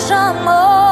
什么？